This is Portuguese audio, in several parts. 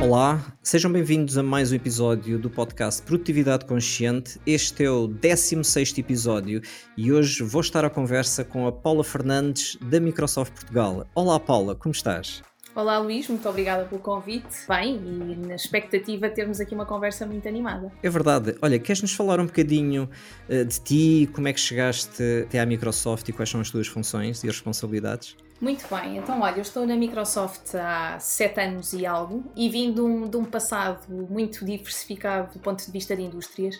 Olá, sejam bem-vindos a mais um episódio do podcast Produtividade Consciente. Este é o 16 episódio e hoje vou estar à conversa com a Paula Fernandes da Microsoft Portugal. Olá, Paula, como estás? Olá Luís, muito obrigada pelo convite. Bem, e na expectativa de termos aqui uma conversa muito animada. É verdade. Olha, queres-nos falar um bocadinho uh, de ti, como é que chegaste até à Microsoft e quais são as tuas funções e responsabilidades? Muito bem, então olha, eu estou na Microsoft há sete anos e algo e vim de um, de um passado muito diversificado do ponto de vista de indústrias.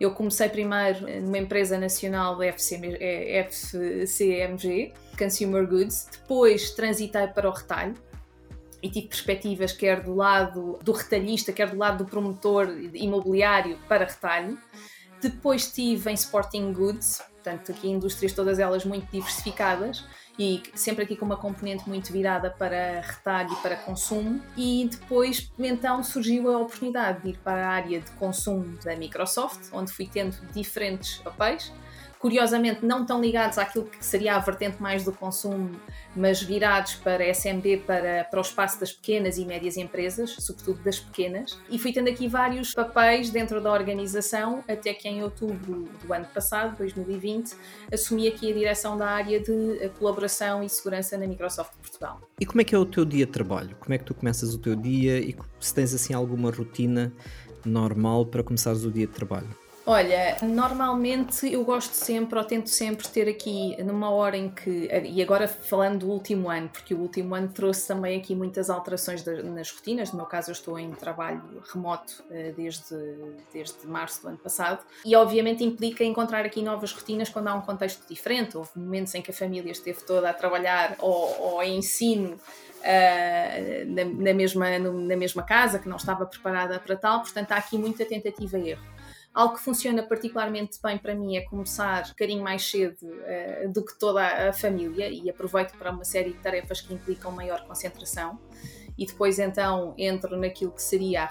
Eu comecei primeiro numa empresa nacional FCMG, Consumer Goods, depois transitei para o retalho e tive perspectivas quer do lado do retalhista, quer do lado do promotor imobiliário para retalho. Depois estive em Sporting Goods, portanto aqui indústrias todas elas muito diversificadas e sempre aqui com uma componente muito virada para retalho e para consumo. E depois, então, surgiu a oportunidade de ir para a área de consumo da Microsoft, onde fui tendo diferentes papéis curiosamente não tão ligados àquilo que seria a vertente mais do consumo, mas virados para SMB, para, para o espaço das pequenas e médias empresas, sobretudo das pequenas. E fui tendo aqui vários papéis dentro da organização, até que em outubro do ano passado, 2020, assumi aqui a direção da área de colaboração e segurança na Microsoft Portugal. E como é que é o teu dia de trabalho? Como é que tu começas o teu dia e se tens assim alguma rotina normal para começares o dia de trabalho? Olha, normalmente eu gosto sempre, ou tento sempre ter aqui numa hora em que, e agora falando do último ano, porque o último ano trouxe também aqui muitas alterações nas rotinas, no meu caso eu estou em trabalho remoto eh, desde, desde março do ano passado, e obviamente implica encontrar aqui novas rotinas quando há um contexto diferente, houve momentos em que a família esteve toda a trabalhar ou, ou em ensino Uh, na, na, mesma, na mesma casa, que não estava preparada para tal, portanto há aqui muita tentativa e erro. Algo que funciona particularmente bem para mim é começar um bocadinho mais cedo uh, do que toda a família e aproveito para uma série de tarefas que implicam maior concentração. E depois então entro naquilo que seria a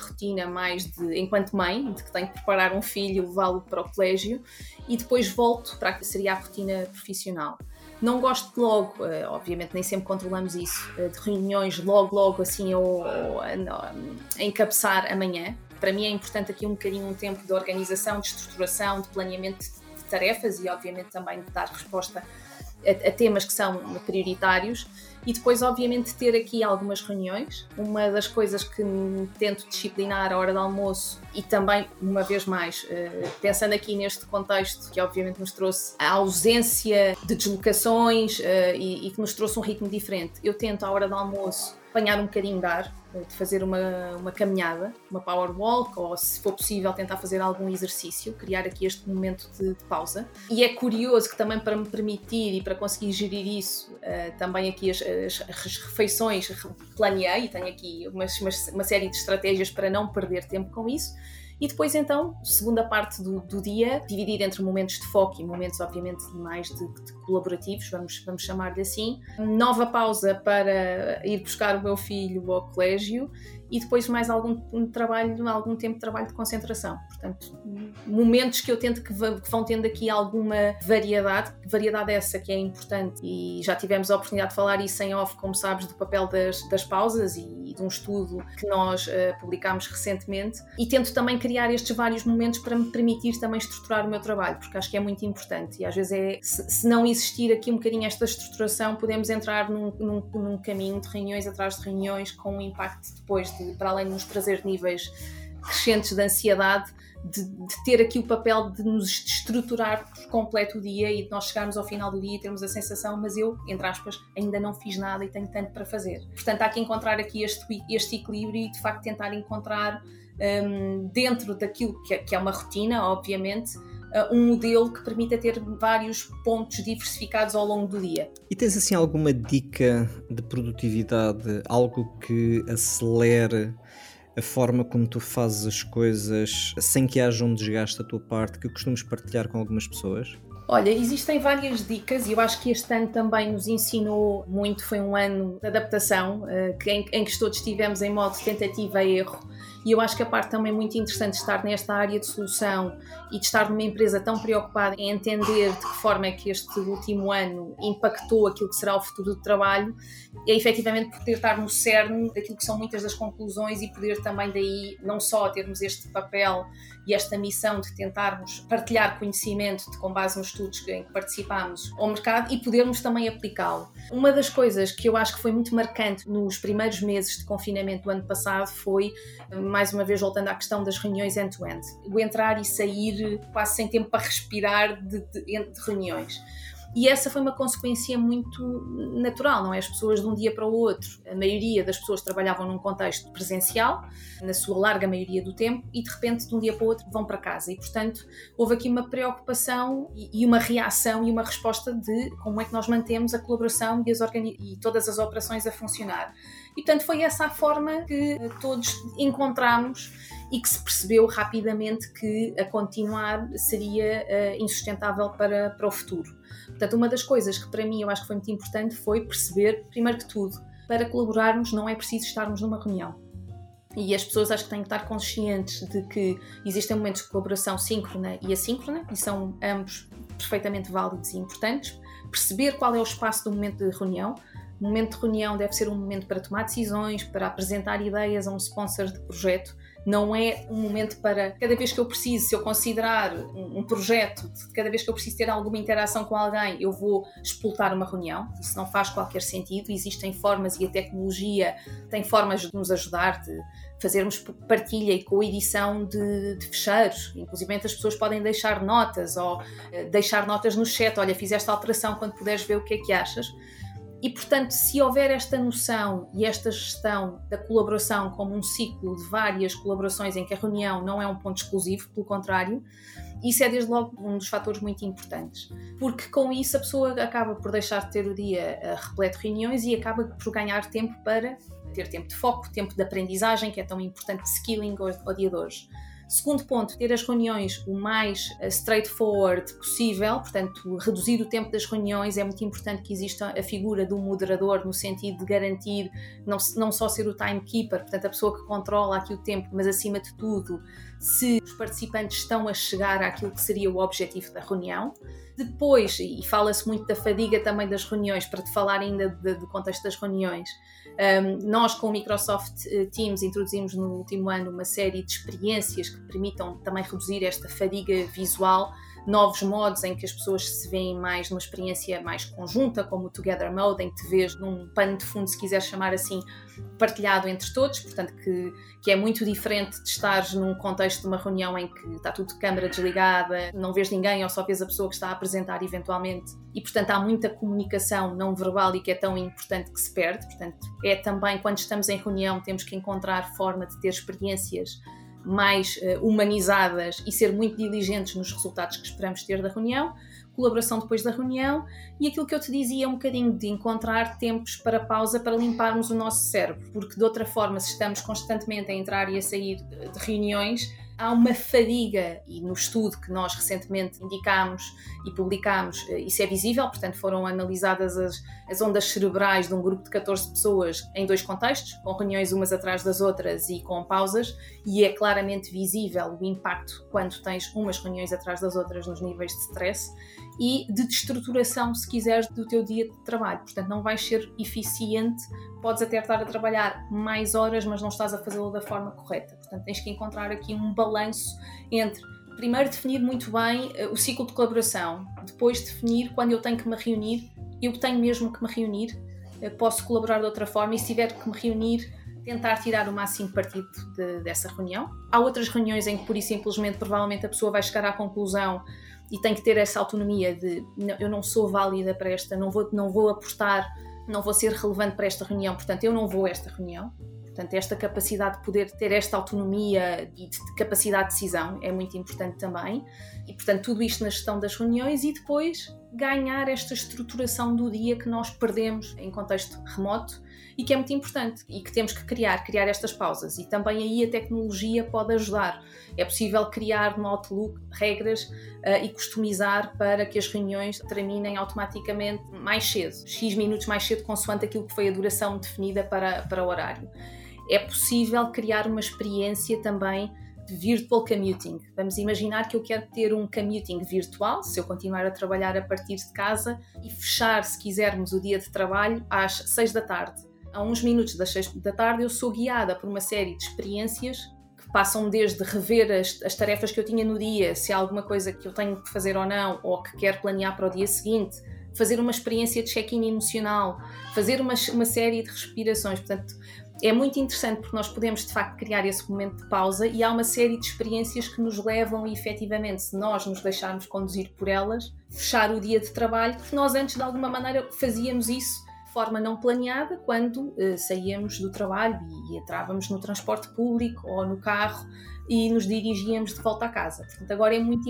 rotina mais de enquanto mãe, de que tenho que preparar um filho, levá-lo para o colégio, e depois volto para a que seria a rotina profissional. Não gosto logo, uh, obviamente nem sempre controlamos isso, uh, de reuniões logo, logo assim, ou, ou a encabeçar amanhã para mim é importante aqui um bocadinho um tempo de organização, de estruturação, de planeamento de tarefas e, obviamente, também de dar resposta a, a temas que são prioritários e depois, obviamente, ter aqui algumas reuniões. Uma das coisas que tento disciplinar a hora do almoço e também, uma vez mais, eh, pensando aqui neste contexto que, obviamente, nos trouxe a ausência de deslocações eh, e que nos trouxe um ritmo diferente, eu tento, à hora do almoço, apanhar um bocadinho de ar, de fazer uma, uma caminhada, uma power walk, ou se for possível tentar fazer algum exercício, criar aqui este momento de, de pausa. E é curioso que também para me permitir e para conseguir gerir isso, uh, também aqui as, as, as, refeições planeei tenho aqui uma, uma, uma série de estratégias para não perder tempo com isso e depois, então, segunda parte do, do dia, dividir entre momentos de foco e momentos, obviamente, mais de, de colaborativos, vamos, vamos chamar-lhe assim. Nova pausa para ir buscar o meu filho ao colégio e depois mais algum trabalho, algum tempo de trabalho de concentração. Portanto, momentos que eu tento que, vão tendo aqui alguma variedade, variedade essa que é importante e já tivemos a oportunidade de falar isso em off, como sabes, do papel das, das pausas e de um estudo que nós uh, publicámos recentemente e tento também criar estes vários momentos para me permitir também estruturar o meu trabalho, porque acho que é muito importante e às vezes é, se, se não existir aqui um bocadinho esta estruturação, podemos entrar num, num, num caminho de reuniões atrás de reuniões com um impacto depois para além de nos trazer níveis crescentes de ansiedade, de, de, ter aqui o papel de nos estruturar por completo o dia e de nós chegarmos ao final do dia e termos a sensação, mas eu, entre aspas, ainda não fiz nada e tenho tanto para fazer. Portanto, há que encontrar aqui este, este equilíbrio e de facto tentar encontrar um, dentro daquilo que é, que é uma rotina, obviamente, um modelo que permita ter vários pontos diversificados ao longo do dia. E tens assim alguma dica de produtividade, algo que acelere a forma como tu fazes as coisas sem que haja um desgaste da tua parte que costumes partilhar com algumas pessoas? Olha, existem várias dicas e eu acho que este ano também nos ensinou muito. Foi um ano de adaptação em, em, que todos estivemos em modo tentativa e erro E eu acho que a parte também muito interessante de estar nesta área de solução e de estar numa empresa tão preocupada em entender de que forma é que este último ano impactou aquilo que será o futuro do trabalho, é efetivamente poder estar no cerne daquilo que são muitas das conclusões e poder também daí não só termos este papel e esta missão de tentarmos partilhar conhecimento de, com base nos estudos em que participamos ao mercado e podermos também aplicá-lo. Uma das coisas que eu acho que foi muito marcante nos primeiros meses de confinamento do ano passado foi, mais uma vez voltando à questão das reuniões end-to-end, -end, o entrar e sair quase sem tempo para respirar de, de, de reuniões. E essa foi uma consequência muito natural, não é? As pessoas de um dia para o outro, a maioria das pessoas trabalhavam num contexto presencial, na sua larga maioria do tempo, e de repente de um dia para o outro vão para casa. E portanto houve aqui uma preocupação e uma reação e uma resposta de como é que nós mantemos a colaboração e, as e todas as operações a funcionar. E portanto foi essa a forma que todos encontramos e que se percebeu rapidamente que a continuar seria uh, insustentável para, para o futuro. Portanto, uma das coisas que para mim eu acho que foi muito importante foi perceber, primeiro que tudo, para colaborarmos não é preciso estarmos numa reunião. E as pessoas acho que têm que estar conscientes de que existem momentos de colaboração síncrona e assíncrona, e são ambos perfeitamente válidos e importantes. Perceber qual é o espaço do momento de reunião. O momento de reunião deve ser um momento para tomar decisões, para apresentar ideias a um sponsor de projeto, não é um momento para cada vez que eu preciso, se eu considerar um, um projeto, cada vez que eu preciso ter alguma interação com alguém, eu vou explotar uma reunião. Isso não faz qualquer sentido. Existem formas e a tecnologia tem formas de nos ajudar, de fazermos partilha e coedição de, de fecheiros. Inclusive as pessoas podem deixar notas ou uh, deixar notas no chat. Olha, fiz esta alteração quando puderes ver o que é que achas. E, portanto, se houver esta noção e esta gestão da colaboração como um ciclo de várias colaborações em que a reunião não é um ponto exclusivo, pelo contrário, isso é desde logo um dos fatores muito importantes. Porque com isso a pessoa acaba por deixar de ter o dia eh, repleto de reuniões e acaba por ganhar tempo para ter tempo de foco, tempo de aprendizagem, que é tão importante de skilling ao dia de hoje. Segundo ponto, ter as reuniões o mais eh, straightforward possível, portanto, reduzir o tempo das reuniões. É muito importante que exista a figura do moderador, no sentido de garantir não, não só ser o timekeeper, portanto, a pessoa que controla aqui o tempo, mas acima de tudo, se os participantes estão a chegar àquilo que seria o objetivo da reunião. Depois, e fala-se muito da fadiga também das reuniões, para te falar ainda do contexto das reuniões, um, nós, com o Microsoft eh, Teams, introduzimos no último ano uma série de experiências que permitam também reduzir esta fadiga visual novos modos em que as pessoas se veem mais numa experiência mais conjunta, como o Together Mode, em que te vês num pano de fundo, se quiser chamar assim, partilhado entre todos, portanto que, que é muito diferente de estares num contexto de uma reunião em que está tudo de câmara desligada, não vês ninguém ou só vês a pessoa que está a apresentar eventualmente. E portanto há muita comunicação não verbal e que é tão importante que se perde, portanto é também quando estamos em reunião temos que encontrar forma de ter experiências mais uh, humanizadas e ser muito diligentes nos resultados que esperamos ter da reunião, colaboração depois da reunião e aquilo que eu te dizia um bocadinho de encontrar tempos para pausa para limparmos o nosso cérebro, porque de outra forma, se estamos constantemente a entrar e a sair de reuniões, há uma fadiga, e no estudo que nós recentemente indicámos e publicámos, eh, isso é visível, portanto, foram analisadas as, as, ondas cerebrais de um grupo de 14 pessoas em dois contextos, com reuniões umas atrás das outras e com pausas, e é claramente visível o impacto quando tens umas reuniões atrás das outras nos níveis de stress e de destruturação, se quiseres, do teu dia de trabalho. Portanto, não vais ser eficiente, podes até estar a trabalhar mais horas, mas não estás a fazê-lo da forma correta. Portanto, tens que encontrar aqui um balanço entre primeiro definir muito bem uh, o ciclo de colaboração, depois definir quando eu tenho que me reunir, eu tenho mesmo que me reunir, uh, posso colaborar de outra forma e se tiver que me reunir, tentar tirar o máximo partido de, dessa reunião. Há outras reuniões em que, por e simplesmente, provavelmente a pessoa vai chegar à conclusão e tem que ter essa autonomia de eu não sou válida para esta, não vou, não vou apostar, não vou ser relevante para esta reunião, portanto eu não vou a esta reunião. Portanto, esta capacidade de poder ter esta autonomia e de capacidade de decisão é muito importante também. E, portanto, tudo isto na gestão das reuniões e depois ganhar esta estruturação do dia que nós perdemos em contexto remoto e que é muito importante e que temos que criar, criar estas pausas. E também aí a tecnologia pode ajudar. É possível criar no Outlook regras uh, e customizar para que as reuniões terminem automaticamente mais cedo, X minutos mais cedo, consoante aquilo que foi a duração definida para, para o horário. é possível criar uma experiência também de virtual commuting. Vamos imaginar que eu quero ter um commuting virtual, se eu continuar a trabalhar a partir de casa e fechar, se quisermos, o dia de trabalho às 6 da tarde. A uns minutos das 6 da tarde eu sou guiada por uma série de experiências que passam desde rever as, as tarefas que eu tinha no dia, se há alguma coisa que eu tenho que fazer ou não, ou que quero planear para o dia seguinte, fazer uma experiência de check-in emocional, fazer uma, uma série de respirações. Portanto, é muito interessante porque nós podemos de facto criar esse momento de pausa e há uma série de experiências que nos levam efetivamente, se nós nos deixarmos conduzir por elas, fechar o dia de trabalho, porque nós antes de alguma maneira fazíamos isso forma não planeada quando uh, saíamos do trabalho e, e entrávamos no transporte público ou no carro e nos dirigíamos de volta à casa. Portanto, agora é muito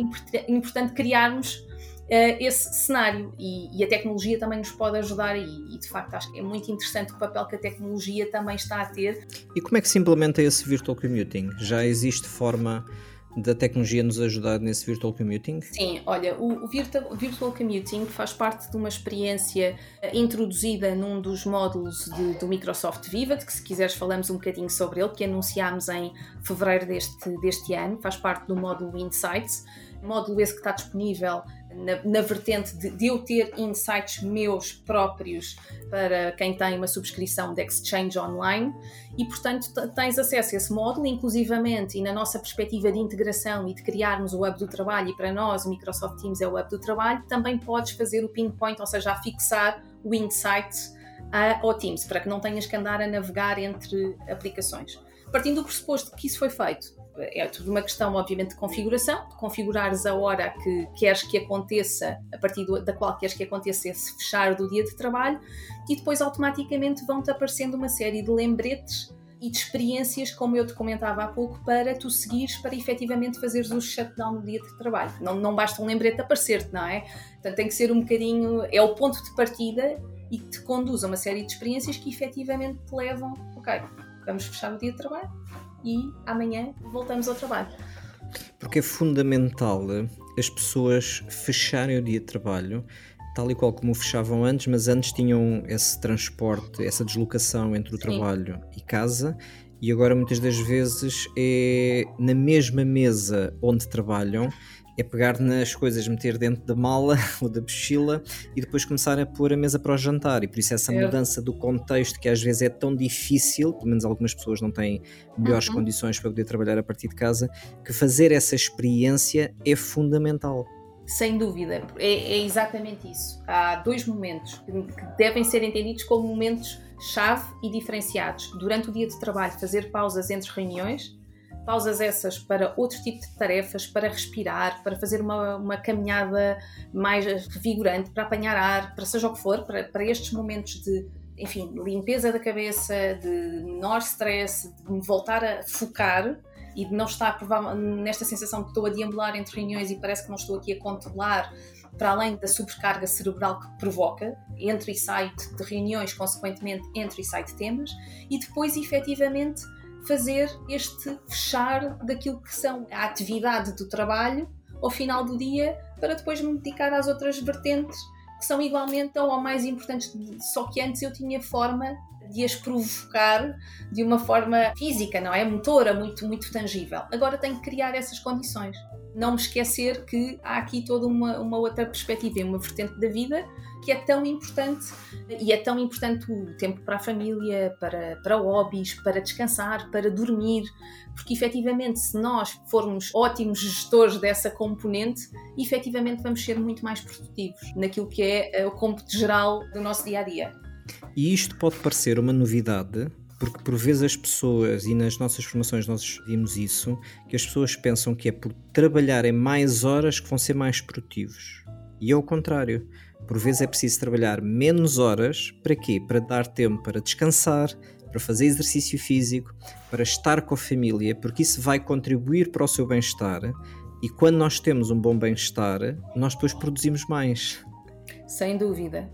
importante criarmos uh, esse cenário e, e, a tecnologia também nos pode ajudar e, e, de facto acho que é muito interessante o papel que a tecnologia também está a ter. E como é que se implementa esse virtual commuting? Já existe forma da tecnologia nos ajudar nesse virtual commuting? Sim, olha, o, o virtual, virtual, commuting faz parte de uma experiência uh, introduzida num dos módulos de, do Microsoft Viva, que se quiseres falamos um bocadinho sobre ele, que anunciámos em fevereiro deste, deste ano, faz parte do módulo Insights, módulo esse que está disponível na, na vertente de, de, eu ter insights meus próprios para quem tem uma subscrição de Exchange Online e, portanto, tens acesso a esse módulo, inclusivamente, e na nossa perspectiva de integração e de criarmos o Hub do Trabalho, e para nós o Microsoft Teams é o Hub do Trabalho, também podes fazer o pinpoint, ou seja, fixar o insight ao Teams, para que não tenhas que andar a navegar entre aplicações. Partindo do pressuposto que isso foi feito, é tudo uma questão, obviamente, de configuração, de configurares a hora que queres que aconteça, a partir do, da qual queres que aconteça esse fechar do dia de trabalho, e depois automaticamente vão-te aparecendo uma série de lembretes e de experiências, como eu te comentava há pouco, para tu seguires para efetivamente fazeres o shutdown no dia de trabalho. Não, não basta um lembrete aparecer-te, não é? Portanto, tem que ser um bocadinho. É o ponto de partida e que te conduz a uma série de experiências que efetivamente te levam, ok, vamos fechar o dia de trabalho e amanhã voltamos ao trabalho. Porque é fundamental as pessoas fecharem o dia de trabalho tal e qual como fechavam antes, mas antes tinham esse transporte, essa deslocação entre o Sim. trabalho e casa, e agora muitas das vezes é na mesma mesa onde trabalham é pegar nas coisas, meter dentro da mala ou da mochila e depois começar a pôr a mesa para o jantar. E por isso essa é. mudança do contexto que às vezes é tão difícil, pelo menos algumas pessoas não têm melhores uhum. condições para poder trabalhar a partir de casa, que fazer essa experiência é fundamental. Sem dúvida, é, é exatamente isso. Há dois momentos que devem ser entendidos como momentos chave e diferenciados. Durante o dia de trabalho, fazer pausas entre reuniões pausas essas para outro tipo de tarefas, para respirar, para fazer uma, uma caminhada mais revigorante, para apanhar ar, para seja o que for, para, para estes momentos de, enfim, limpeza da cabeça, de menor stress, de me voltar a focar e de não estar nesta sensação que estou a deambular entre reuniões e parece que não estou aqui a controlar, para além da sobrecarga cerebral que provoca, entre e sai de reuniões, consequentemente entre e sai de temas, e depois efetivamente fazer este fechar daquilo que são a atividade do trabalho ao final do dia para depois me dedicar às outras vertentes que são igualmente ou mais importantes, só que antes eu tinha forma de as provocar de uma forma física, não é? Motora, muito, muito tangível. Agora tenho que criar essas condições. Não me esquecer que há aqui toda uma, uma outra perspectiva, uma vertente da vida que é tão importante e é tão importante o tempo para a família, para, para hobbies, para descansar, para dormir, porque efetivamente se nós formos ótimos gestores dessa componente, efetivamente vamos ser muito mais produtivos naquilo que é eh, o cômputo geral do nosso dia a dia. E isto pode parecer uma novidade, porque por vezes as pessoas, e nas nossas formações nós vimos isso, que as pessoas pensam que é por trabalharem mais horas que vão ser mais produtivos. E é o contrário. Por vezes é preciso trabalhar menos horas, para quê? Para dar tempo para descansar, para fazer exercício físico, para estar com a família, porque isso vai contribuir para o seu bem-estar. E quando nós temos um bom bem-estar, nós depois produzimos mais. Sem dúvida.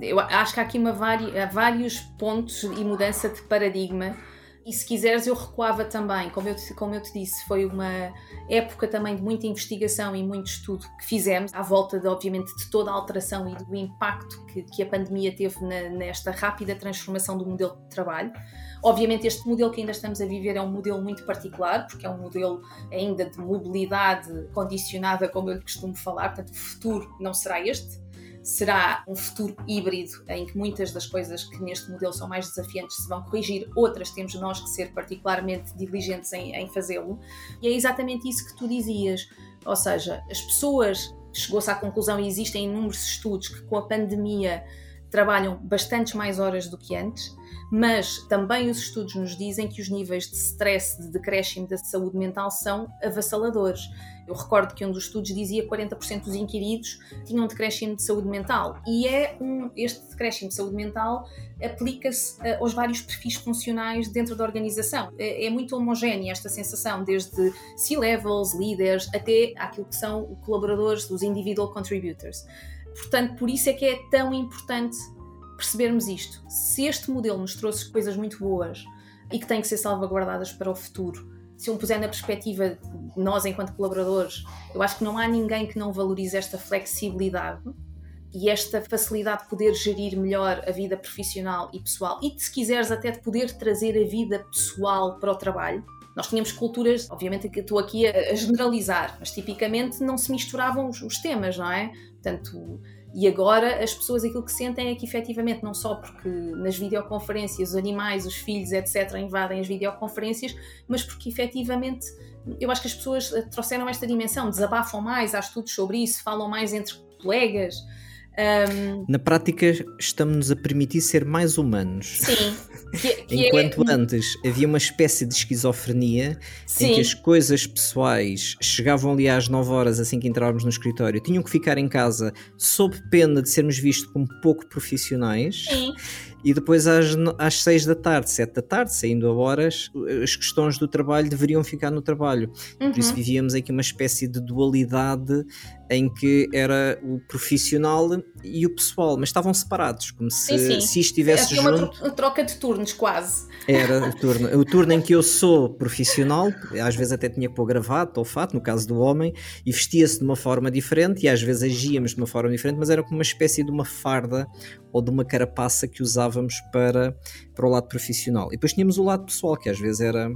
Eu acho que há aqui uma vari, vários pontos e mudança de paradigma E se quiseres, eu recuava também, como eu, te, como eu te disse, foi uma época também de muita investigação e muito estudo que fizemos, à volta, de, obviamente, de toda a alteração e do impacto que, que a pandemia teve na, nesta rápida transformação do modelo de trabalho. Obviamente, este modelo que ainda estamos a viver é um modelo muito particular, porque é um modelo ainda de mobilidade condicionada, como eu lhe costumo falar, portanto, o futuro não será este será um futuro híbrido em que muitas das coisas que neste modelo são mais desafiantes se vão corrigir, outras temos nós que ser particularmente diligentes em, em fazê-lo. E é exatamente isso que tu dizias, ou seja, as pessoas chegou-se à conclusão e existem inúmeros estudos que com a pandemia trabalham bastantes mais horas do que antes, mas também os estudos nos dizem que os níveis de stress, de decréscimo da saúde mental são avassaladores. Eu recordo que um dos estudos dizia que 40% dos inquiridos tinham decréscimo de saúde mental e é um, este decréscimo de saúde mental aplica-se uh, aos vários perfis funcionais dentro da organização. É, é muito homogénea esta sensação, desde C-levels, líderes, até aquilo que são colaboradores, os individual contributors. Portanto, por isso é que é tão importante percebermos isto. Se este modelo nos trouxe coisas muito boas e que têm que ser salvaguardadas para o futuro, se eu me puser na perspectiva de nós enquanto colaboradores, eu acho que não há ninguém que não valorize esta flexibilidade e esta facilidade de poder gerir melhor a vida profissional e pessoal e, se quiseres, até de poder trazer a vida pessoal para o trabalho. Nós tínhamos culturas, obviamente que estou aqui a, generalizar, mas tipicamente não se misturavam os, os temas, não é? Portanto, e agora as pessoas aquilo que sentem é que efetivamente, não só porque nas videoconferências os animais, os filhos, etc., invadem as videoconferências, mas porque efetivamente eu acho que as pessoas trouxeram esta dimensão, desabafam mais, há estudos sobre isso, falam mais entre colegas. Um... Na prática, estamos-nos a permitir ser mais humanos. Sim. Que, que é Enquanto é... antes havia uma espécie de esquizofrenia Sim. em que as coisas pessoais chegavam ali às 9 horas assim que entrávamos no escritório, tinham que ficar em casa sob pena de sermos vistos como pouco profissionais. Sim e depois às, às seis da tarde, sete da tarde, saindo a horas, as questões do trabalho deveriam ficar no trabalho. Uhum. Por isso uhum. vivíamos aqui uma espécie de dualidade em que era o profissional e o pessoal, mas estavam separados, como se, sim, sim. se estivesse junto. uma troca de turnos, quase. Era o turno. O turno em que eu sou profissional, às vezes até tinha que pôr gravata ou fato, no caso do homem, e vestia-se de uma forma diferente, e às vezes agíamos de uma forma diferente, mas era como uma espécie de uma farda ou de uma carapaça que usávamos para, para o lado profissional. E depois tínhamos o lado pessoal, que às vezes era,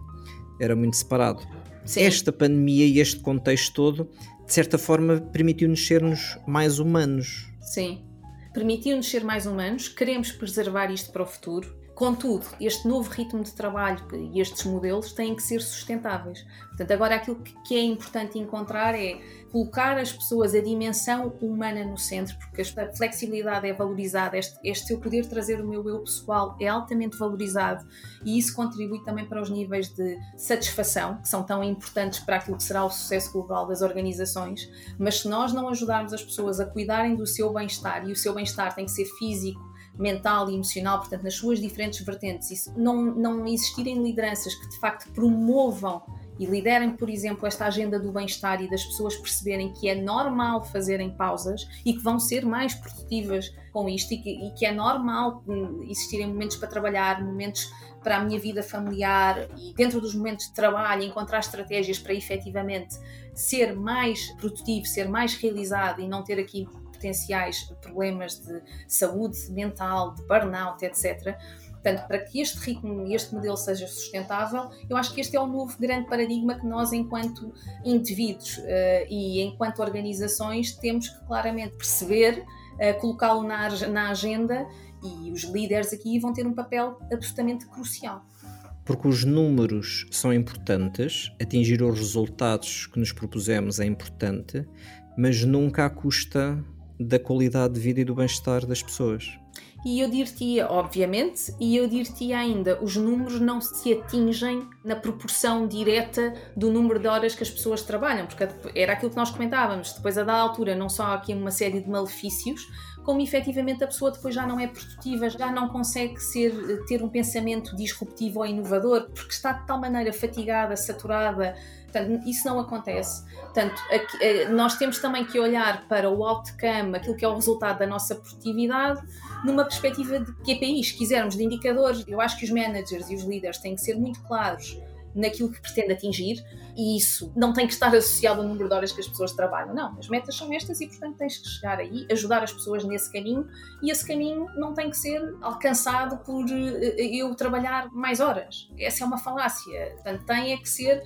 era muito separado. Sim. Esta pandemia e este contexto todo de certa forma, permitiu-nos sermos mais humanos. Sim, permitiu-nos ser mais humanos, queremos preservar isto para o futuro. Contudo, este novo ritmo de trabalho e estes modelos têm que ser sustentáveis. Portanto, agora aquilo que é importante encontrar é colocar as pessoas, a dimensão humana no centro, porque a flexibilidade é valorizada, este, este eu poder trazer o meu eu pessoal é altamente valorizado e isso contribui também para os níveis de satisfação, que são tão importantes para aquilo que será o sucesso global das organizações. Mas se nós não ajudarmos as pessoas a cuidarem do seu bem-estar, e o seu bem-estar tem que ser físico, mental e emocional, portanto, nas suas diferentes vertentes, e não, não existirem lideranças que de facto promovam e liderem, por exemplo, esta agenda do bem-estar e das pessoas perceberem que é normal fazerem pausas e que vão ser mais produtivas com isto e que, e que é normal hum, existirem momentos para trabalhar, momentos para a minha vida familiar e dentro dos momentos de trabalho encontrar estratégias para efetivamente ser mais produtivo, ser mais realizado e não ter aqui potenciais problemas de saúde mental, de burnout, etc Portanto, para que este ritmo e este modelo seja sustentável, eu acho que este é o novo grande paradigma que nós, enquanto indivíduos uh, e enquanto organizações, temos que claramente perceber, uh, colocá-lo na, na agenda e os líderes aqui vão ter um papel absolutamente crucial. Porque os números são importantes, atingir os resultados que nos propusemos é importante, mas nunca à custa da qualidade de vida e do bem-estar das pessoas. E eu dir-te, obviamente, e eu dir-te ainda, os números não se atingem na proporção direta do número de horas que as pessoas trabalham, porque era aquilo que nós comentávamos. Depois, a da altura, não só há aqui uma série de malefícios, como efetivamente a pessoa depois já não é produtiva, já não consegue ser, ter um pensamento disruptivo ou inovador, porque está de tal maneira fatigada, saturada. Portanto, isso não acontece. Portanto, eh, nós temos também que olhar para o outcome, aquilo que é o resultado da nossa produtividade, numa perspectiva de KPIs, se quisermos, de indicadores. Eu acho que os managers e os líderes têm que ser muito claros naquilo que pretende atingir e isso não tem que estar associado ao número de horas que as pessoas trabalham. Não, as metas são estas e, portanto, tens que chegar aí, ajudar as pessoas nesse caminho e esse caminho não tem que ser alcançado por eh, eu trabalhar mais horas. Essa é uma falácia. Portanto, tem é que ser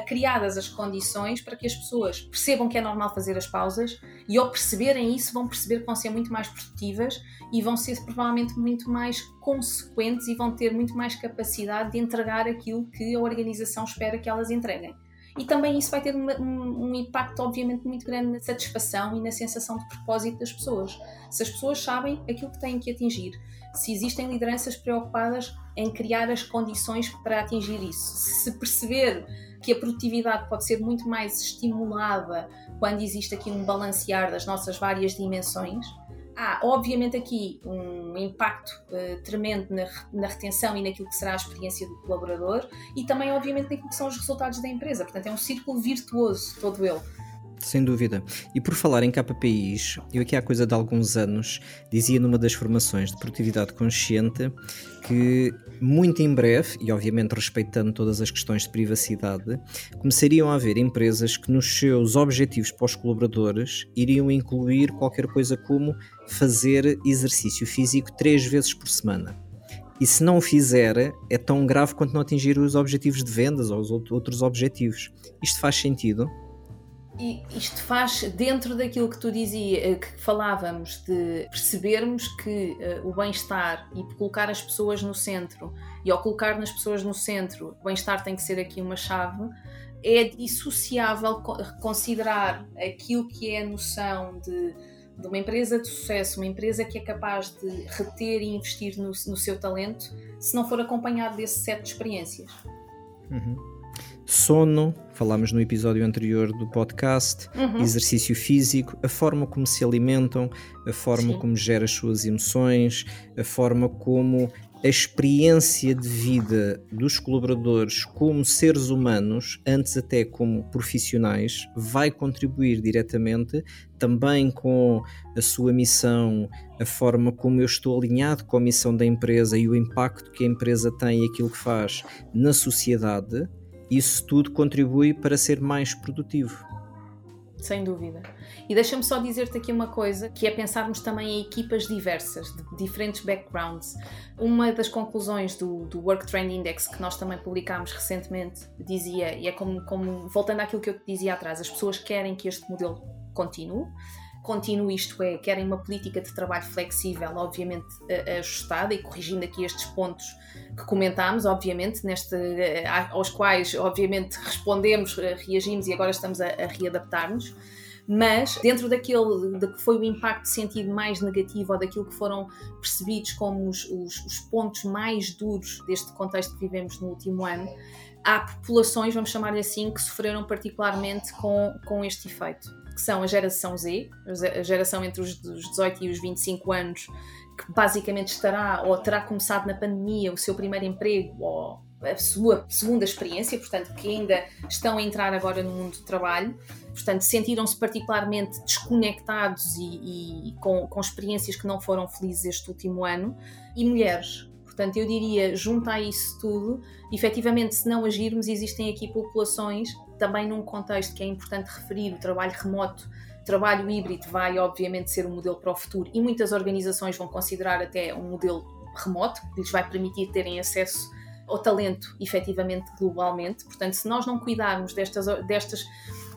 criadas as condições para que as pessoas percebam que é normal fazer as pausas e ao perceberem isso vão perceber que vão ser muito mais produtivas e vão ser provavelmente muito mais consequentes e vão ter muito mais capacidade de entregar aquilo que a organização espera que elas entreguem. E também isso vai ter um, um, impacto, obviamente, muito grande na satisfação e na sensação de propósito das pessoas. Se as pessoas sabem aquilo que têm que atingir, se existem lideranças preocupadas em criar as condições para atingir isso, se perceber que a produtividade pode ser muito mais estimulada quando existe aqui um balancear das nossas várias dimensões. Há, obviamente, aqui um impacto uh, tremendo na, na, retenção e naquilo que será a experiência do colaborador e também, obviamente, naquilo que são os resultados da empresa. Portanto, é um círculo virtuoso todo ele. Sem dúvida. E por falar em KPIs, eu aqui há coisa de alguns anos dizia numa das formações de produtividade consciente que muito em breve, e obviamente respeitando todas as questões de privacidade, começariam a haver empresas que nos seus objetivos para os colaboradores iriam incluir qualquer coisa como fazer exercício físico três vezes por semana. E se não o fizer, é tão grave quanto não atingir os objetivos de vendas ou os outros objetivos. Isto faz sentido? E isto faz dentro daquilo que tu dizias, eh, que falávamos de percebermos que uh, o bem-estar e colocar as pessoas no centro, e ao colocar nas pessoas no centro, o bem-estar tem que ser aqui uma chave, é dissociável considerar aquilo que é a noção de, de uma empresa de sucesso, uma empresa que é capaz de reter e investir no, no seu talento, se não for acompanhado desse set de experiências. Uhum sono, falámos no episódio anterior do podcast, uhum. exercício físico, a forma como se alimentam, a forma Sim. como gera as suas emoções, a forma como a experiência de vida dos colaboradores como seres humanos, antes até como profissionais, vai contribuir diretamente também com a sua missão, a forma como eu estou alinhado com a missão da empresa e o impacto que a empresa tem e aquilo que faz na sociedade isso tudo contribui para ser mais produtivo. Sem dúvida. E deixa-me só dizer-te aqui uma coisa, que é pensarmos também em equipas diversas, de diferentes backgrounds. Uma das conclusões do, do Work Trend Index, que nós também publicámos recentemente, dizia, e é como, como voltando àquilo que eu te dizia atrás, as pessoas querem que este modelo continue, continue, isto é, querem uma política de trabalho flexível, obviamente ajustada e corrigindo aqui estes pontos que comentámos, obviamente, neste, eh, aos quais, obviamente, respondemos, eh, reagimos e agora estamos a, a readaptar-nos. Mas dentro daquele de que foi o impacto sentido mais negativo ou daquilo que foram percebidos como os, os, os pontos mais duros deste contexto que vivemos no último ano, há populações, vamos chamar-lhe assim, que sofreram particularmente com, com este efeito que são a geração Z, a geração entre os 18 e os 25 anos, que basicamente estará ou terá começado na pandemia o seu primeiro emprego ou a sua segunda experiência, portanto, que ainda estão a entrar agora no mundo do trabalho, portanto, sentiram-se particularmente desconectados e, e com, com experiências que não foram felizes este último ano, e mulheres, Portanto, eu diria, junto a isso tudo, efetivamente, se não agirmos, existem aqui populações, também num contexto que é importante referir, o trabalho remoto, trabalho híbrido vai, obviamente, ser um modelo para o futuro e muitas organizações vão considerar até um modelo remoto, que lhes vai permitir terem acesso ao talento, efetivamente, globalmente. Portanto, se nós não cuidarmos destas, destas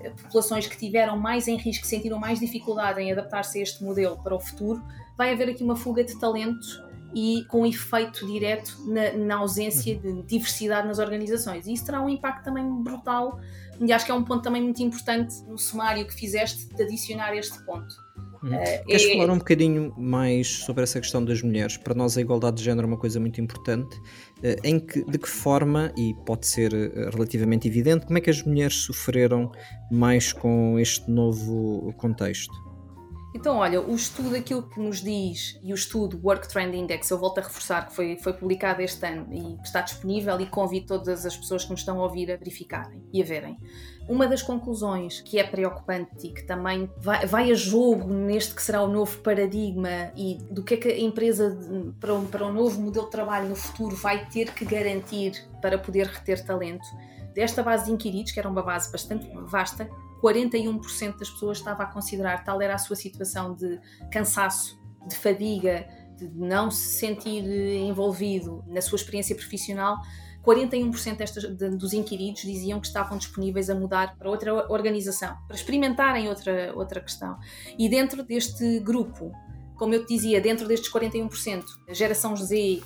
eh, populações que tiveram mais em risco, que sentiram mais dificuldade em adaptar-se a este modelo para o futuro, vai haver aqui uma fuga de talentos e com efeito direto na, na, ausência de diversidade nas organizações. E isso terá um impacto também brutal, e acho que é um ponto também muito importante no sumário que fizeste de adicionar este ponto. Uhum. Uh, Queres é... falar um bocadinho mais sobre essa questão das mulheres? Para nós a igualdade de género é uma coisa muito importante. Uh, em que, de que forma, e pode ser uh, relativamente evidente, como é que as mulheres sofreram mais com este novo contexto? Então, olha, o estudo, aquilo que nos diz, e o estudo Work Trend Index, eu volto a reforçar que foi, foi publicado este ano e está disponível e convido todas as pessoas que nos estão a ouvir a verificarem e a verem. Uma das conclusões que é preocupante e que também vai, vai a jogo neste que será o novo paradigma e do que é que a empresa para um, para um novo modelo de trabalho no futuro vai ter que garantir para poder reter talento, desta base de inquiridos, que era uma base bastante vasta, 41% das pessoas estava a considerar tal era a sua situação de cansaço, de fadiga, de não se sentir envolvido na sua experiência profissional. 41% destas, de, dos inquiridos diziam que estavam disponíveis a mudar para outra organização, para experimentarem outra, outra questão. E dentro deste grupo, como eu te dizia, dentro destes 41%, a geração Z e,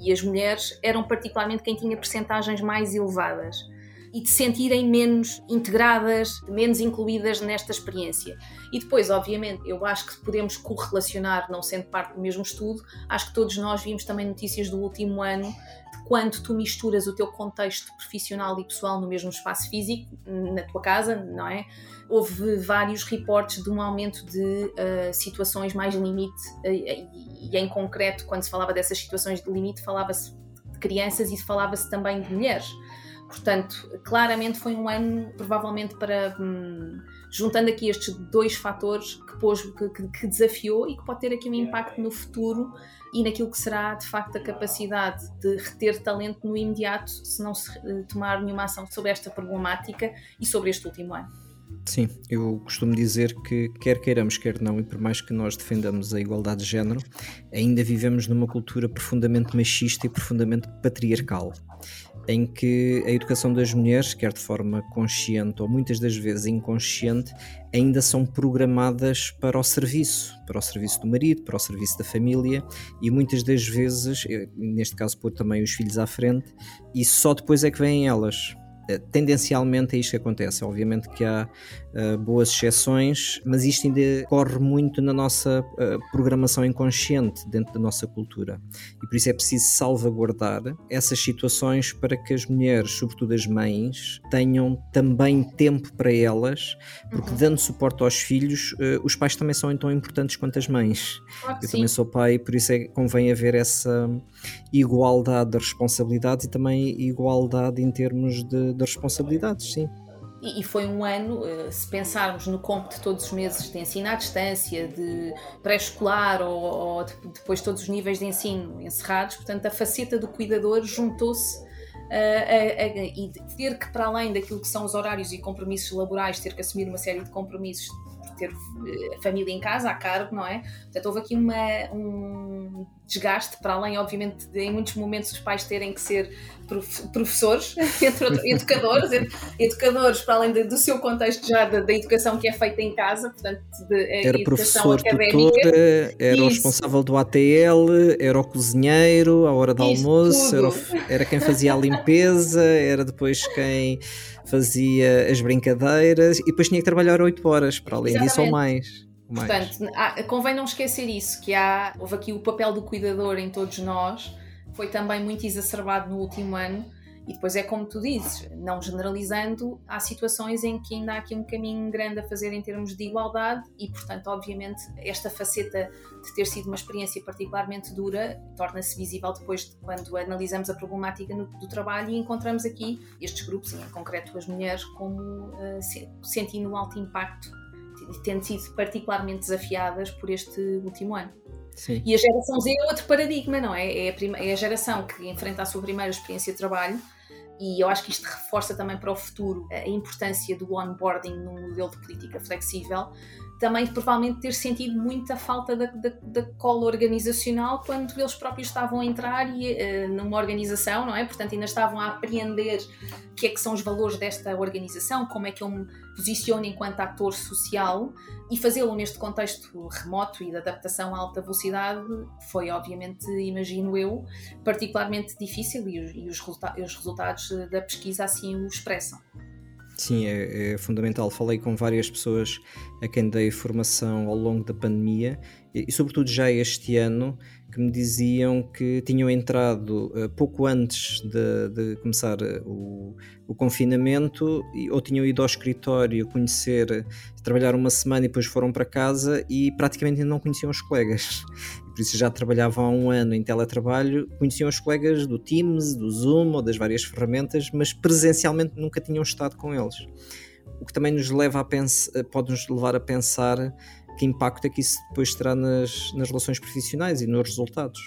e as mulheres eram particularmente quem tinha percentagens mais elevadas e de sentirem menos integradas, menos incluídas nesta experiência. E depois, obviamente, eu acho que podemos correlacionar, não sendo parte do mesmo estudo, acho que todos nós vimos também notícias do último ano de quando tu misturas o teu contexto profissional e pessoal no mesmo espaço físico, na tua casa, não é? Houve vários reportes de um aumento de uh, situações mais limite, uh, e, e em concreto, quando se falava dessas situações de limite, falava-se de crianças e falava-se também de mulheres. Portanto, claramente foi um ano, provavelmente, para. Hum, juntando aqui estes dois fatores que, pôs, que, que, desafiou e que pode ter aqui um impacto no futuro e naquilo que será, de facto, a capacidade de reter talento no imediato se não se eh, tomar nenhuma ação sobre esta problemática e sobre este último ano. Sim, eu costumo dizer que, quer queiramos, quer não, e por mais que nós defendamos a igualdade de género, ainda vivemos numa cultura profundamente machista e profundamente patriarcal em que a educação das mulheres, quer de forma consciente ou muitas das vezes inconsciente, ainda são programadas para o serviço, para o serviço do marido, para o serviço da família e muitas das vezes, eh, neste caso pôr também os filhos à frente, e só depois é que vêm elas. Eh, tendencialmente é isto que acontece. Obviamente que há uh, boas exceções, mas isto ainda corre muito na nossa uh, programação inconsciente dentro da nossa cultura. E por isso é preciso salvaguardar essas situações para que as mulheres, sobretudo as mães, tenham também tempo para elas, porque uhum. dando suporte aos filhos, uh, os pais também são tão importantes quanto as mães. Eu sim. também sou pai, por isso é que convém haver essa igualdade de responsabilidades e também igualdade em termos de, de responsabilidades, sim. E, foi um ano, eh, se pensarmos no compro de todos os meses de ensino à distância, de pré-escolar ou, ou de, depois todos os níveis de ensino encerrados, portanto a faceta do cuidador juntou-se Uh, e ter que, para além daquilo que são os horários e compromissos laborais, ter que assumir uma série de compromissos ter a família em casa a cargo, não é? Portanto, houve aqui uma, um desgaste, para além, obviamente, de em muitos momentos os pais terem que ser professores, entre educadores, educadores para além de, do seu contexto já da, da, educação que é feita em casa, portanto, de, era professor, tutor, era Isso. o responsável do ATL, era o cozinheiro à hora do Isso, almoço, era, o, era quem fazia a limpeza, era depois quem fazia as brincadeiras e depois tinha que trabalhar 8 horas, para além Exatamente. disso ou mais. mais. Portanto, há, convém não esquecer isso, que há, houve aqui o papel do cuidador em todos nós, foi também muito exacerbado no último ano e depois é como tu dizes, não generalizando, há situações em que ainda há aqui um caminho grande a fazer em termos de igualdade e, portanto, obviamente, esta faceta de ter sido uma experiência particularmente dura torna-se visível depois de quando analisamos a problemática no, do trabalho e encontramos aqui estes grupos, e em concreto as mulheres, como uh, sentindo um alto impacto e tendo sido particularmente desafiadas por este último ano. Sim. E a geração Z é outro paradigma, não é? É a, é a geração que enfrenta a sua primeira experiência de trabalho e eu acho que isto reforça também para o futuro a importância do onboarding num modelo de política flexível, também provavelmente ter sentido muita falta da, da, da cola organizacional quando eles próprios estavam a entrar e, uh, numa organização, não é? Portanto, ainda estavam a aprender o que é que são os valores desta organização, como é que eu me posiciono enquanto ator social e fazê-lo neste contexto remoto e de adaptação a alta velocidade foi, obviamente, imagino eu, particularmente difícil e os, e os, resulta os resultados da pesquisa assim o expressam. Sim, é, é, fundamental. Falei com várias pessoas a quem dei formação ao longo da pandemia e, sobretudo já este ano, que me diziam que tinham entrado uh, pouco antes de, de começar uh, o, o, confinamento ou tinham ido ao escritório conhecer, trabalhar uma semana e depois foram para casa e praticamente ainda não conheciam os colegas. Por isso já trabalhavam há um ano em teletrabalho, conheciam os colegas do Teams, do Zoom ou das várias ferramentas, mas presencialmente nunca tinham estado com eles. O que também nos leva a pensar, pode nos levar a pensar que impacto é que isso depois terá nas, nas relações profissionais e nos resultados.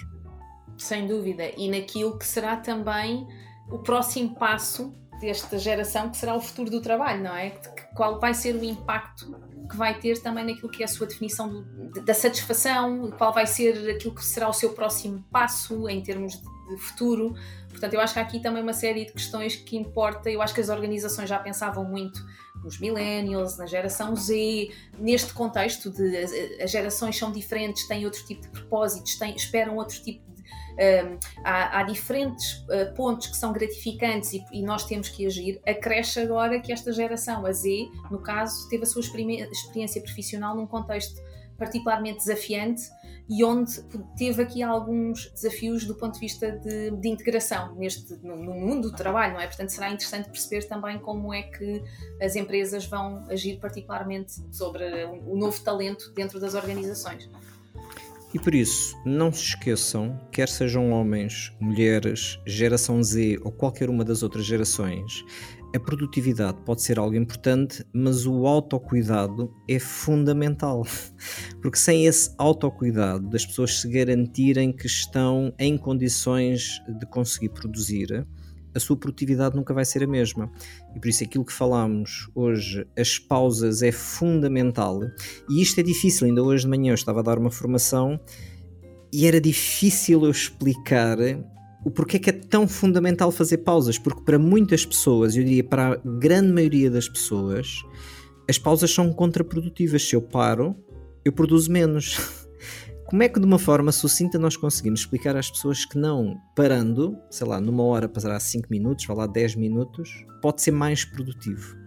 Sem dúvida, e naquilo que será também o próximo passo desta geração, que será o futuro do trabalho, não é? Qual vai ser o impacto que vai ter também naquilo que é a sua definição do, da satisfação, qual vai ser aquilo que será o seu próximo passo em termos de, de futuro. Portanto, eu acho que há aqui também uma série de questões que importa. Eu acho que as organizações já pensavam muito nos millennials, na geração Z, neste contexto de as gerações são diferentes, têm outro tipo de propósitos, têm, esperam outro tipo de. Um, há, há, diferentes uh, pontos que são gratificantes e, e, nós temos que agir. Acresce agora que esta geração, a Z, no caso, teve a sua experiência profissional num contexto particularmente desafiante e onde teve aqui alguns desafios do ponto de vista de, de integração neste, no, no, mundo do trabalho, não é? Portanto, será interessante perceber também como é que as empresas vão agir particularmente sobre o novo talento dentro das organizações. E por isso, não se esqueçam, quer sejam homens, mulheres, geração Z ou qualquer uma das outras gerações, a produtividade pode ser algo importante, mas o autocuidado é fundamental. Porque sem esse autocuidado das pessoas se garantirem que estão em condições de conseguir produzir, a sua produtividade nunca vai ser a mesma. E por isso aquilo que falamos hoje, as pausas é fundamental. E isto é difícil, ainda hoje de manhã eu estava a dar uma formação e era difícil eu explicar o porquê que é tão fundamental fazer pausas, porque para muitas pessoas, eu diria para a grande maioria das pessoas, as pausas são contraprodutivas. Se eu paro, eu produzo menos. Como é que de uma forma sucinta nós conseguimos explicar às pessoas que não parando, sei lá, numa hora passará 5 minutos, vai lá 10 minutos, pode ser mais produtivo?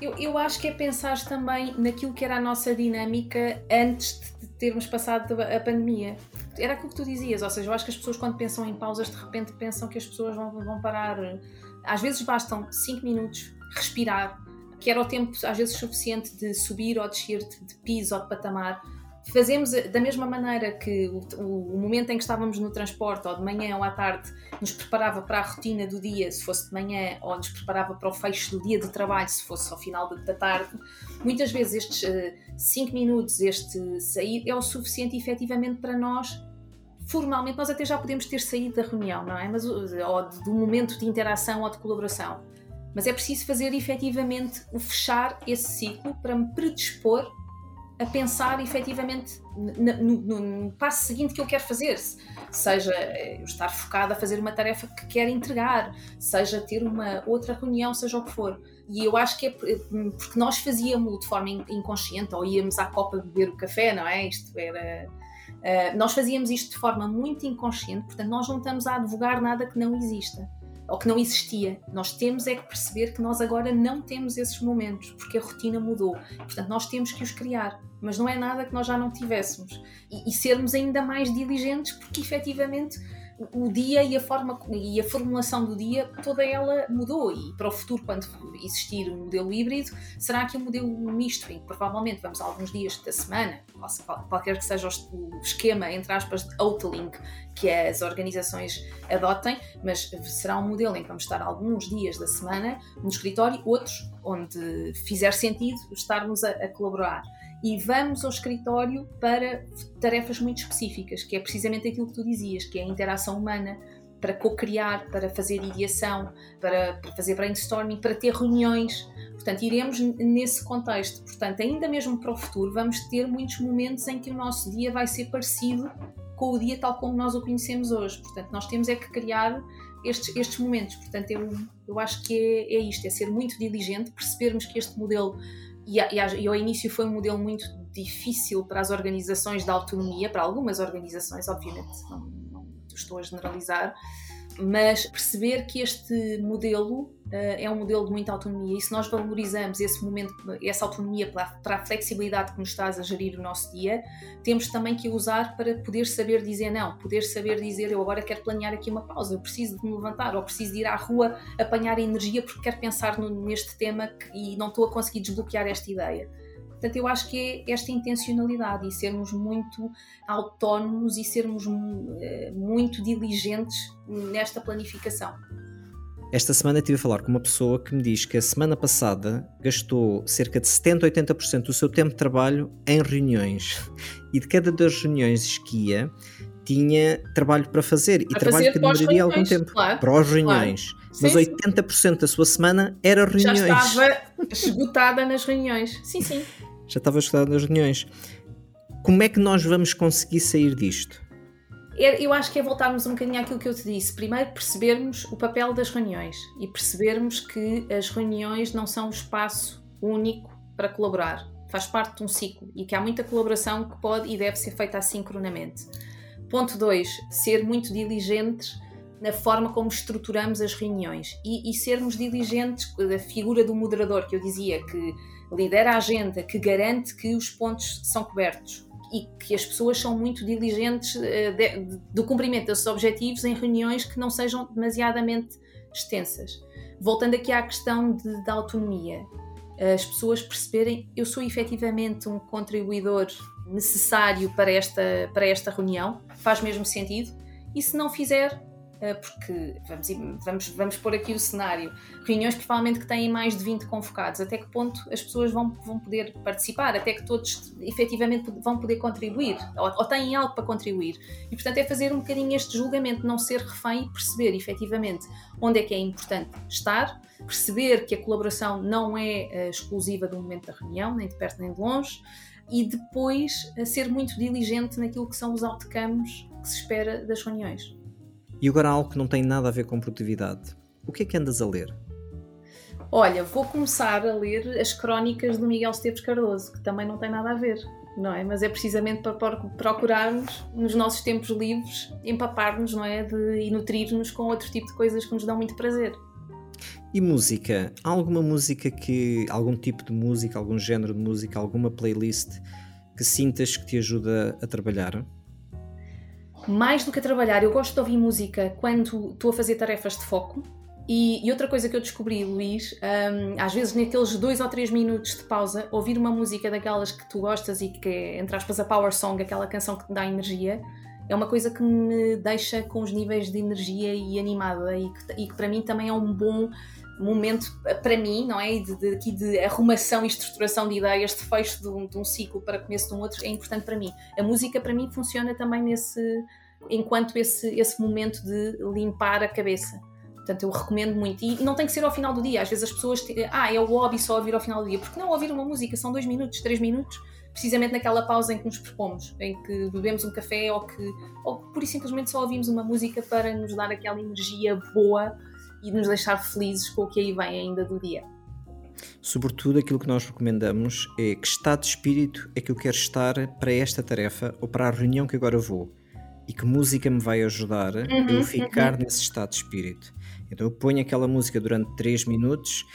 Eu, eu acho que é pensar também naquilo que era a nossa dinâmica antes de termos passado a pandemia era aquilo que tu dizias, ou seja, eu acho que as pessoas quando pensam em pausas de repente pensam que as pessoas vão, vão parar. Às vezes bastam 5 minutos, respirar, que era o tempo às vezes suficiente de subir ou descer de piso ou de patamar. Fazemos da mesma maneira que o, o, momento em que estávamos no transporte, ou de manhã ou à tarde, nos preparava para a rotina do dia, se fosse de manhã, ou nos preparava para o fecho do dia de trabalho, se fosse ao final da tarde. Muitas vezes estes 5 uh, minutos, este sair, é o suficiente efetivamente para nós formalmente nós até já podemos ter saído da reunião, não é? Mas, ou do momento de interação ou de colaboração. Mas é preciso fazer efetivamente o fechar esse ciclo para me predispor a pensar efetivamente no, no, no, passo seguinte que eu quero fazer, seja eu estar focado a fazer uma tarefa que quero entregar, seja ter uma outra reunião, seja o que for. E eu acho que é porque nós fazíamos de forma inconsciente, ou íamos à copa beber o café, não é? Isto era Uh, nós fazíamos isto de forma muito inconsciente, portanto, nós não estamos a advogar nada que não exista ou que não existia. Nós temos é que perceber que nós agora não temos esses momentos, porque a rotina mudou. Portanto, nós temos que os criar, mas não é nada que nós já não tivéssemos. E, e sermos ainda mais diligentes, porque efetivamente o dia e a forma e a formulação do dia, toda ela mudou. E para o futuro, quando existir um modelo híbrido, será que um modelo misto, em que provavelmente vamos alguns dias da semana, qualquer que seja o esquema, entre aspas, de outling que as organizações adotem, mas será um modelo em que vamos estar alguns dias da semana no escritório, outros onde fizer sentido estarmos a, a colaborar e vamos ao escritório para tarefas muito específicas, que é precisamente aquilo que tu dizias, que é a interação humana, para co-criar, para fazer ideação, para, para, fazer brainstorming, para ter reuniões. Portanto, iremos nesse contexto. Portanto, ainda mesmo para o futuro, vamos ter muitos momentos em que o nosso dia vai ser parecido com o dia tal como nós o conhecemos hoje. Portanto, nós temos é que criar estes, estes momentos. Portanto, eu, eu acho que é, é isto, é ser muito diligente, percebermos que este modelo e, e, e, ao início foi um modelo muito difícil para as organizações da autonomia, para algumas organizações, obviamente, não, não estou a generalizar, mas perceber que este modelo uh, é um modelo de muita autonomia e se nós valorizamos esse momento, essa autonomia para, para, a flexibilidade que nos traz a gerir o nosso dia, temos também que usar para poder saber dizer não, poder saber dizer eu agora quero planear aqui uma pausa, eu preciso de me levantar ou preciso de ir à rua apanhar energia porque quero pensar no, neste tema que, e não estou a conseguir desbloquear esta ideia. Portanto, eu acho que é esta intencionalidade e sermos muito autónomos e sermos eh, muito diligentes nesta planificação. Esta semana estive a falar com uma pessoa que me diz que a semana passada gastou cerca de 70, 80% do seu tempo de trabalho em reuniões. E de cada das reuniões que ia, tinha trabalho para fazer. E trabalho fazer que demoraria algum tempo. Claro, para as reuniões. Claro. Mas sim, 80% sim. da sua semana era reuniões. Já estava esgotada nas reuniões. Sim, sim. Já estava esgotada nas reuniões. Como é que nós vamos conseguir sair disto? Eu acho que é voltarmos um bocadinho àquilo que eu te disse. Primeiro, percebermos o papel das reuniões e percebermos que as reuniões não são um espaço único para colaborar. Faz parte de um ciclo e que há muita colaboração que pode e deve ser feita assincronamente. Ponto 2. Ser muito diligentes na forma como estruturamos as reuniões e, e, sermos diligentes da figura do moderador que eu dizia que lidera a agenda, que garante que os pontos são cobertos e que as pessoas são muito diligentes de, do cumprimento desses objetivos em reuniões que não sejam demasiadamente extensas. Voltando aqui à questão de, da autonomia, as pessoas perceberem eu sou efetivamente um contribuidor necessário para esta, para esta reunião, faz mesmo sentido, e se não fizer, eh, porque vamos, vamos, vamos pôr aqui o cenário, reuniões provavelmente que têm mais de 20 convocados, até que ponto as pessoas vão, vão poder participar, até que todos efetivamente vão poder contribuir, ou, ou têm algo para contribuir. E portanto é fazer um bocadinho este julgamento, não ser refém e perceber efetivamente onde é que é importante estar, perceber que a colaboração não é uh, exclusiva do momento da reunião, nem de perto nem de longe, e depois uh, ser muito diligente naquilo que são os outcomes que se espera das reuniões. E agora algo que não tem nada a ver com produtividade. O que é que andas a ler? Olha, vou começar a ler as crónicas do Miguel Esteves Cardoso, que também não tem nada a ver, não é? Mas é precisamente para procurarmos, nos nossos tempos livres, empapar-nos, não é? De, e nutrir-nos com outro tipo de coisas que nos dão muito prazer. E música? Há alguma música que. algum tipo de música, algum género de música, alguma playlist que sintas que te ajuda a trabalhar? Mais do que a trabalhar, eu gosto de ouvir música quando estou a fazer tarefas de foco. E, e outra coisa que eu descobri, Luís, um, às vezes naqueles dois ou três minutos de pausa, ouvir uma música daquelas que tu gostas e que é, entre aspas, a power song, aquela canção que te dá energia, é uma coisa que me deixa com os níveis de energia e animada e que, e que para mim também é um bom momento para mim, não é? De, de, de arrumação e estruturação de ideias, de fecho de um, de um, ciclo para começo de um outro, é importante para mim. A música para mim funciona também nesse enquanto esse, esse momento de limpar a cabeça. Portanto, eu recomendo muito. E, e não tem que ser ao final do dia. Às vezes as pessoas. Te, ah, é o hobby só ouvir ao final do dia. Porque não ouvir uma música? São dois minutos, três minutos, precisamente naquela pausa em que nos propomos, em que bebemos um café ou que. ou pura e simplesmente só ouvimos uma música para nos dar aquela energia boa e nos deixar felizes com o que aí vem ainda do dia. Sobretudo, aquilo que nós recomendamos é que estado de espírito é que eu quero estar para esta tarefa ou para a reunião que agora vou e que música me vai ajudar uhum, a eu ficar uhum. nesse estado de espírito. Então eu ponho aquela música durante 3 minutos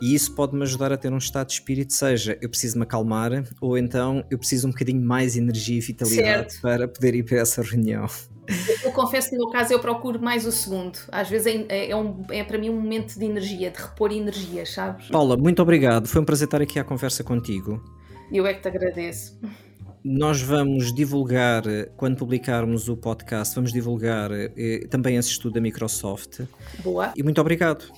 e isso pode-me ajudar a ter um estado de espírito, seja eu preciso me acalmar ou então eu preciso um bocadinho mais energia e vitalidade certo. para poder ir para essa reunião. Eu confesso que no meu caso eu procuro mais o segundo. Às vezes é, é, é, um, é para mim um momento de energia, de repor energia, sabes? Paula, muito obrigado. Foi um prazer estar aqui à conversa contigo. Eu é que te agradeço. Nós vamos divulgar, quando publicarmos o podcast, vamos divulgar eh, também esse estudo da Microsoft. Boa. E muito obrigado.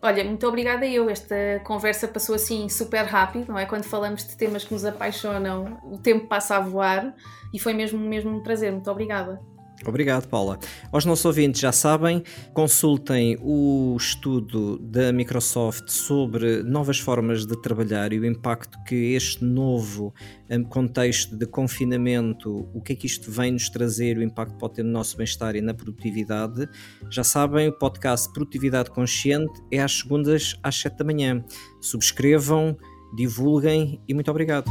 Olha, muito obrigada eu. Esta conversa passou assim super rápido, não é? Quando falamos de temas que nos apaixonam, o tempo passa a voar e foi mesmo, mesmo um prazer. Muito obrigada. Obrigado, Paula. Aos nossos ouvintes já sabem, consultem o estudo da Microsoft sobre novas formas de trabalhar e o impacto que este novo hum, contexto de confinamento, o que é que isto vem nos trazer, o impacto que pode ter no nosso bem-estar e na produtividade. Já sabem, o podcast Produtividade Consciente é às segundas às 7 da manhã. Subscrevam, divulguem e muito obrigado.